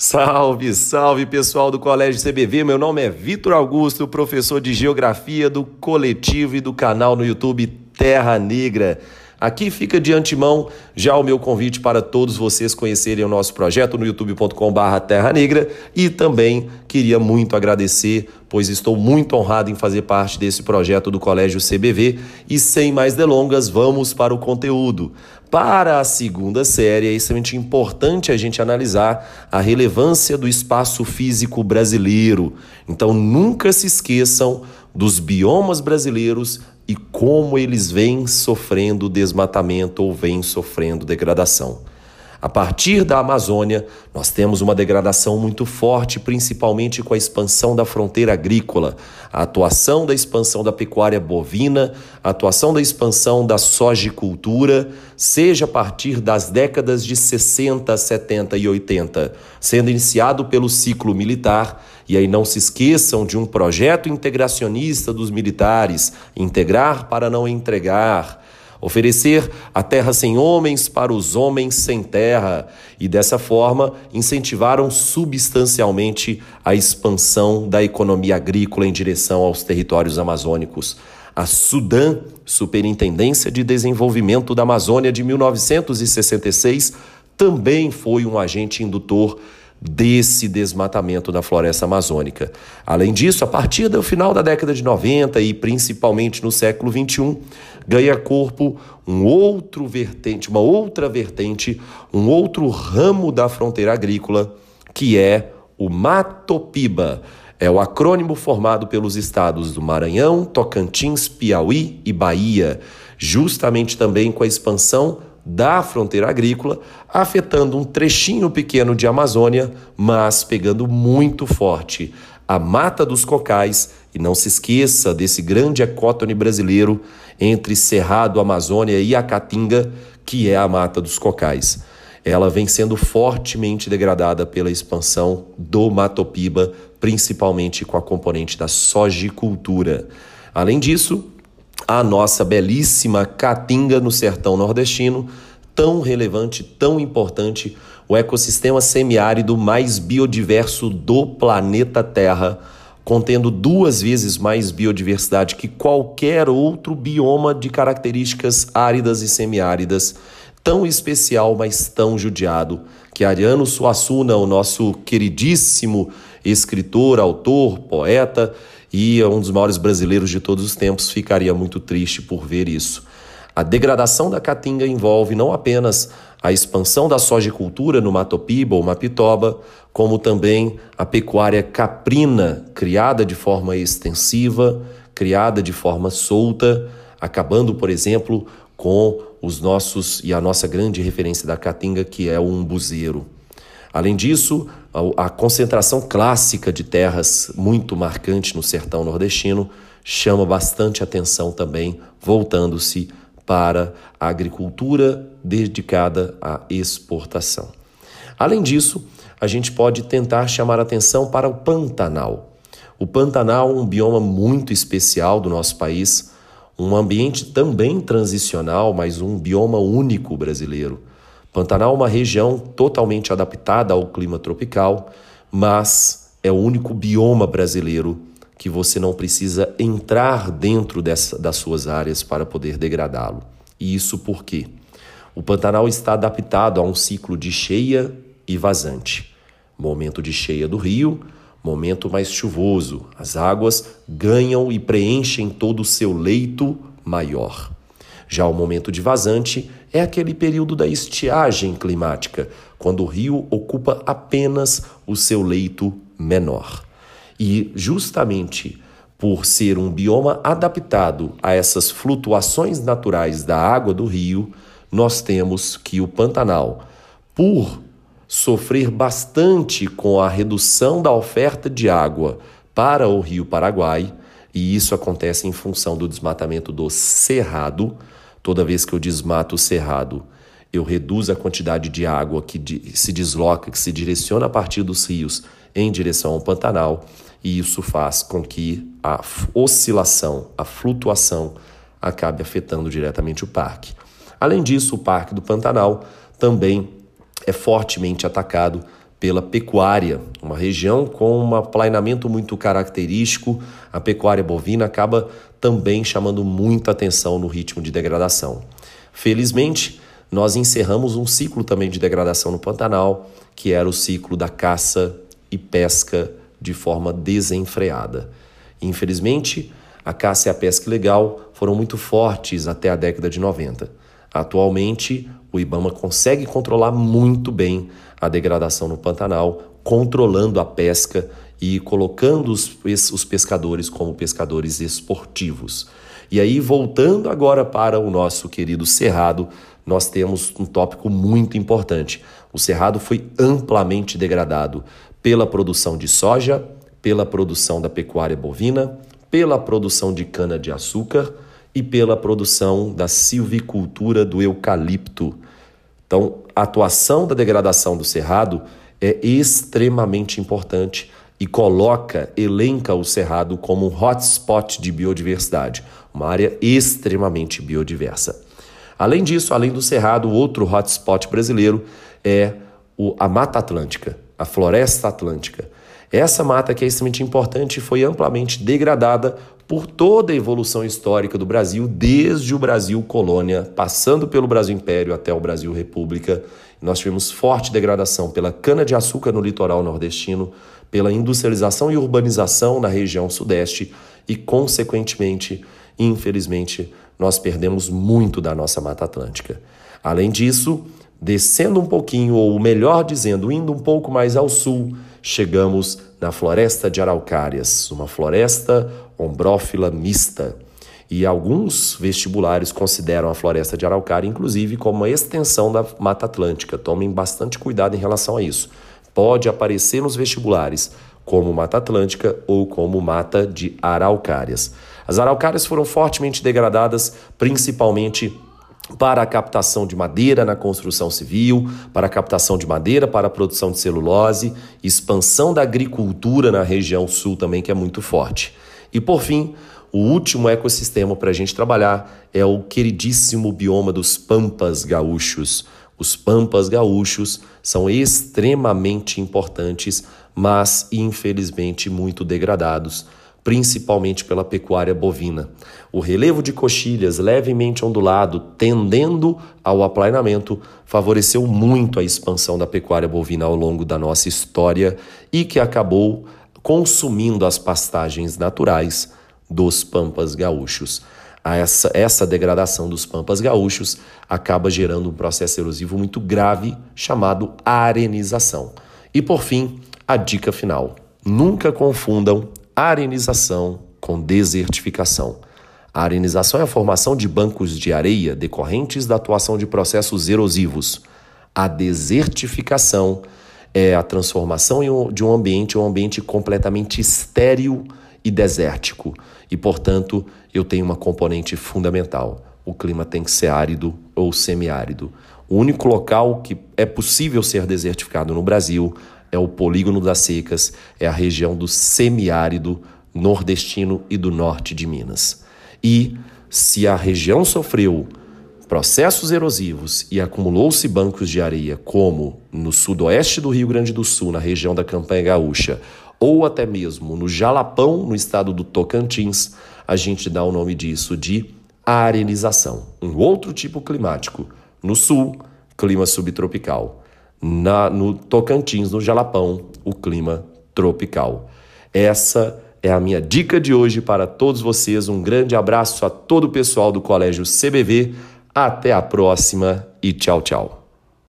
Salve, salve pessoal do Colégio CBV. Meu nome é Vitor Augusto, professor de Geografia do coletivo e do canal no YouTube Terra Negra. Aqui fica de antemão já o meu convite para todos vocês conhecerem o nosso projeto no youtube.com/barra Terra Negra e também queria muito agradecer, pois estou muito honrado em fazer parte desse projeto do Colégio CBV. E sem mais delongas, vamos para o conteúdo. Para a segunda série, é extremamente importante a gente analisar a relevância do espaço físico brasileiro. Então, nunca se esqueçam dos biomas brasileiros e como eles vêm sofrendo desmatamento ou vêm sofrendo degradação. A partir da Amazônia, nós temos uma degradação muito forte, principalmente com a expansão da fronteira agrícola, a atuação da expansão da pecuária bovina, a atuação da expansão da sojicultura, seja a partir das décadas de 60, 70 e 80, sendo iniciado pelo ciclo militar. E aí não se esqueçam de um projeto integracionista dos militares, integrar para não entregar oferecer a terra sem homens para os homens sem terra, e dessa forma incentivaram substancialmente a expansão da economia agrícola em direção aos territórios amazônicos. A Sudã, Superintendência de Desenvolvimento da Amazônia de 1966, também foi um agente indutor desse desmatamento da floresta amazônica. Além disso, a partir do final da década de 90 e principalmente no século 21, ganha corpo um outro vertente, uma outra vertente, um outro ramo da fronteira agrícola, que é o Matopiba. É o acrônimo formado pelos estados do Maranhão, Tocantins, Piauí e Bahia, justamente também com a expansão da fronteira agrícola, afetando um trechinho pequeno de Amazônia, mas pegando muito forte a Mata dos Cocais. E não se esqueça desse grande ecótone brasileiro entre Cerrado, Amazônia e a Caatinga, que é a Mata dos Cocais. Ela vem sendo fortemente degradada pela expansão do Matopiba, principalmente com a componente da sojicultura. Além disso, a nossa belíssima Caatinga no sertão nordestino, tão relevante, tão importante, o ecossistema semiárido mais biodiverso do planeta Terra, contendo duas vezes mais biodiversidade que qualquer outro bioma de características áridas e semiáridas, tão especial, mas tão judiado, que Ariano Suassuna, o nosso queridíssimo escritor, autor, poeta, e um dos maiores brasileiros de todos os tempos ficaria muito triste por ver isso. A degradação da caatinga envolve não apenas a expansão da sojicultura no Matopiba ou Mapitoba, como também a pecuária caprina, criada de forma extensiva, criada de forma solta, acabando, por exemplo, com os nossos e a nossa grande referência da caatinga, que é o umbuzeiro. Além disso, a concentração clássica de terras, muito marcante no sertão nordestino, chama bastante atenção também, voltando-se para a agricultura dedicada à exportação. Além disso, a gente pode tentar chamar atenção para o Pantanal. O Pantanal é um bioma muito especial do nosso país, um ambiente também transicional, mas um bioma único brasileiro. Pantanal é uma região totalmente adaptada ao clima tropical, mas é o único bioma brasileiro que você não precisa entrar dentro dessa, das suas áreas para poder degradá-lo. E isso por quê? O Pantanal está adaptado a um ciclo de cheia e vazante. Momento de cheia do rio, momento mais chuvoso. As águas ganham e preenchem todo o seu leito maior. Já o momento de vazante é aquele período da estiagem climática, quando o rio ocupa apenas o seu leito menor. E justamente por ser um bioma adaptado a essas flutuações naturais da água do rio, nós temos que o Pantanal, por sofrer bastante com a redução da oferta de água para o Rio Paraguai, e isso acontece em função do desmatamento do cerrado, Toda vez que eu desmato o cerrado, eu reduzo a quantidade de água que se desloca, que se direciona a partir dos rios em direção ao Pantanal, e isso faz com que a oscilação, a flutuação, acabe afetando diretamente o parque. Além disso, o Parque do Pantanal também é fortemente atacado pela pecuária, uma região com um aplainamento muito característico, a pecuária bovina acaba também chamando muita atenção no ritmo de degradação. Felizmente, nós encerramos um ciclo também de degradação no Pantanal, que era o ciclo da caça e pesca de forma desenfreada. Infelizmente, a caça e a pesca ilegal foram muito fortes até a década de 90. Atualmente, o IBAMA consegue controlar muito bem a degradação no Pantanal, controlando a pesca e colocando os, os pescadores como pescadores esportivos. E aí, voltando agora para o nosso querido Cerrado, nós temos um tópico muito importante. O Cerrado foi amplamente degradado pela produção de soja, pela produção da pecuária bovina, pela produção de cana-de-açúcar e pela produção da silvicultura do eucalipto. Então, a atuação da degradação do cerrado é extremamente importante e coloca, elenca o cerrado como um hotspot de biodiversidade, uma área extremamente biodiversa. Além disso, além do cerrado, outro hotspot brasileiro é a Mata Atlântica, a Floresta Atlântica. Essa mata que é extremamente importante foi amplamente degradada por toda a evolução histórica do Brasil, desde o Brasil colônia, passando pelo Brasil Império até o Brasil República. Nós tivemos forte degradação pela cana-de-açúcar no litoral nordestino, pela industrialização e urbanização na região sudeste e, consequentemente, infelizmente, nós perdemos muito da nossa Mata Atlântica. Além disso, descendo um pouquinho, ou melhor dizendo, indo um pouco mais ao sul, chegamos na floresta de araucárias, uma floresta ombrófila mista. E alguns vestibulares consideram a floresta de araucária, inclusive, como uma extensão da Mata Atlântica. Tomem bastante cuidado em relação a isso. Pode aparecer nos vestibulares como Mata Atlântica ou como Mata de Araucárias. As araucárias foram fortemente degradadas, principalmente para a captação de madeira na construção civil, para a captação de madeira para a produção de celulose, expansão da agricultura na região sul também, que é muito forte. E por fim, o último ecossistema para a gente trabalhar é o queridíssimo bioma dos pampas gaúchos. Os pampas gaúchos são extremamente importantes, mas infelizmente muito degradados principalmente pela pecuária bovina. O relevo de coxilhas levemente ondulado, tendendo ao aplainamento, favoreceu muito a expansão da pecuária bovina ao longo da nossa história e que acabou consumindo as pastagens naturais dos pampas gaúchos. Essa, essa degradação dos pampas gaúchos acaba gerando um processo erosivo muito grave chamado arenização. E por fim, a dica final: nunca confundam arenização com desertificação. A arenização é a formação de bancos de areia decorrentes da atuação de processos erosivos. A desertificação é a transformação de um ambiente em um ambiente completamente estéril e desértico. E, portanto, eu tenho uma componente fundamental. O clima tem que ser árido ou semiárido. O único local que é possível ser desertificado no Brasil é o polígono das secas, é a região do semiárido nordestino e do norte de Minas. E se a região sofreu processos erosivos e acumulou-se bancos de areia, como no sudoeste do Rio Grande do Sul, na região da Campanha Gaúcha, ou até mesmo no Jalapão, no estado do Tocantins, a gente dá o nome disso de arenização, um outro tipo climático. No sul, clima subtropical na, no Tocantins, no Jalapão, o clima tropical. Essa é a minha dica de hoje para todos vocês. Um grande abraço a todo o pessoal do Colégio CBV. Até a próxima e tchau, tchau.